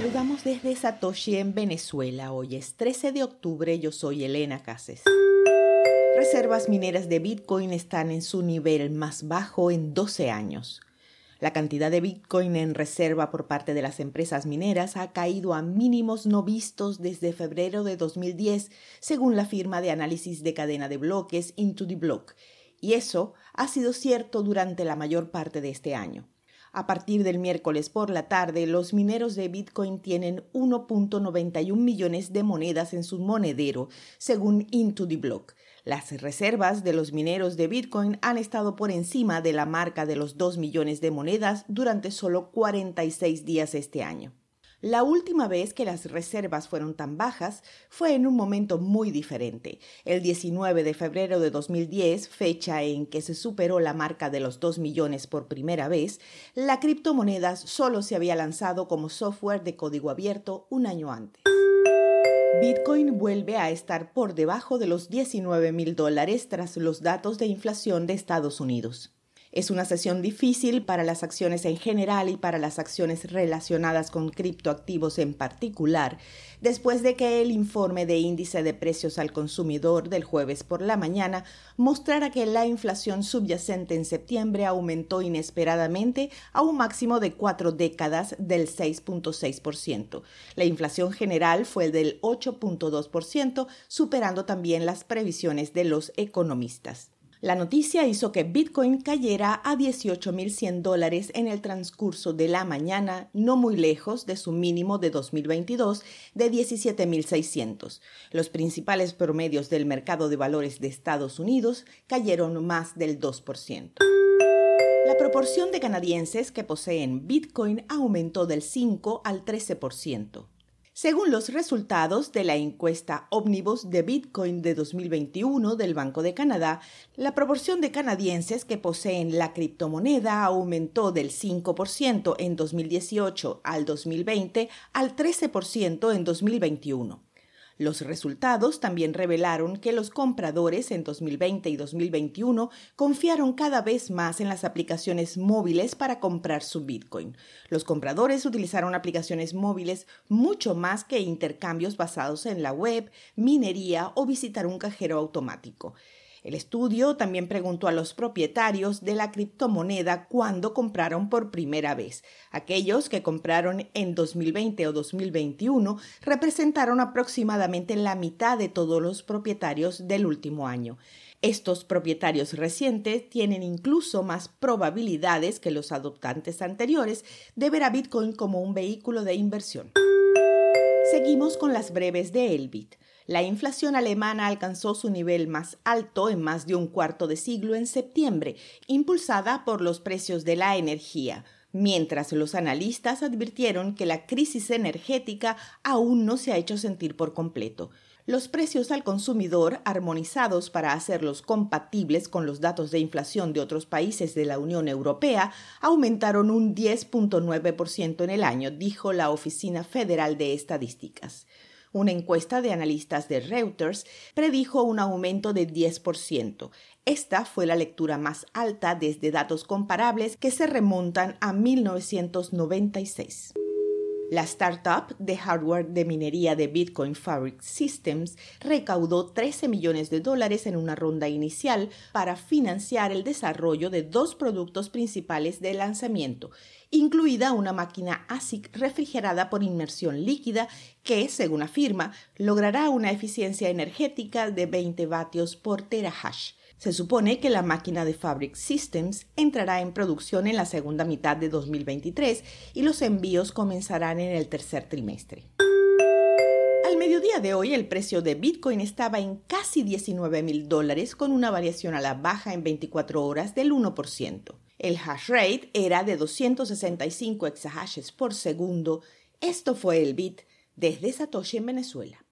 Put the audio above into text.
saludamos desde Satoshi en Venezuela. Hoy es 13 de octubre, yo soy Elena Cases. Reservas mineras de Bitcoin están en su nivel más bajo en 12 años. La cantidad de Bitcoin en reserva por parte de las empresas mineras ha caído a mínimos no vistos desde febrero de 2010, según la firma de análisis de cadena de bloques Into the Block, y eso ha sido cierto durante la mayor parte de este año. A partir del miércoles por la tarde, los mineros de Bitcoin tienen 1.91 millones de monedas en su monedero, según Into the Block. Las reservas de los mineros de Bitcoin han estado por encima de la marca de los 2 millones de monedas durante solo 46 días este año. La última vez que las reservas fueron tan bajas fue en un momento muy diferente, el 19 de febrero de 2010, fecha en que se superó la marca de los 2 millones por primera vez, la criptomoneda solo se había lanzado como software de código abierto un año antes. Bitcoin vuelve a estar por debajo de los 19 mil dólares tras los datos de inflación de Estados Unidos. Es una sesión difícil para las acciones en general y para las acciones relacionadas con criptoactivos en particular, después de que el informe de índice de precios al consumidor del jueves por la mañana mostrara que la inflación subyacente en septiembre aumentó inesperadamente a un máximo de cuatro décadas del 6.6%. La inflación general fue del 8.2%, superando también las previsiones de los economistas. La noticia hizo que Bitcoin cayera a 18.100 dólares en el transcurso de la mañana, no muy lejos de su mínimo de 2022 de 17.600. Los principales promedios del mercado de valores de Estados Unidos cayeron más del 2%. La proporción de canadienses que poseen Bitcoin aumentó del 5 al 13%. Según los resultados de la encuesta Omnibus de Bitcoin de 2021 del Banco de Canadá, la proporción de canadienses que poseen la criptomoneda aumentó del 5% en 2018 al 2020 al 13% en 2021. Los resultados también revelaron que los compradores en 2020 y 2021 confiaron cada vez más en las aplicaciones móviles para comprar su Bitcoin. Los compradores utilizaron aplicaciones móviles mucho más que intercambios basados en la web, minería o visitar un cajero automático. El estudio también preguntó a los propietarios de la criptomoneda cuándo compraron por primera vez. Aquellos que compraron en 2020 o 2021 representaron aproximadamente la mitad de todos los propietarios del último año. Estos propietarios recientes tienen incluso más probabilidades que los adoptantes anteriores de ver a Bitcoin como un vehículo de inversión. Seguimos con las breves de Elbit. La inflación alemana alcanzó su nivel más alto en más de un cuarto de siglo en septiembre, impulsada por los precios de la energía, mientras los analistas advirtieron que la crisis energética aún no se ha hecho sentir por completo. Los precios al consumidor, armonizados para hacerlos compatibles con los datos de inflación de otros países de la Unión Europea, aumentaron un 10.9% en el año, dijo la Oficina Federal de Estadísticas. Una encuesta de analistas de Reuters predijo un aumento de 10%. Esta fue la lectura más alta desde datos comparables que se remontan a 1996. La startup de hardware de minería de Bitcoin Fabric Systems recaudó 13 millones de dólares en una ronda inicial para financiar el desarrollo de dos productos principales de lanzamiento, incluida una máquina ASIC refrigerada por inmersión líquida que, según afirma, logrará una eficiencia energética de 20 vatios por terahash. Se supone que la máquina de Fabric Systems entrará en producción en la segunda mitad de 2023 y los envíos comenzarán en el tercer trimestre. Al mediodía de hoy el precio de Bitcoin estaba en casi 19 mil dólares con una variación a la baja en 24 horas del 1%. El hash rate era de 265 exahashes por segundo. Esto fue el Bit desde Satoshi en Venezuela.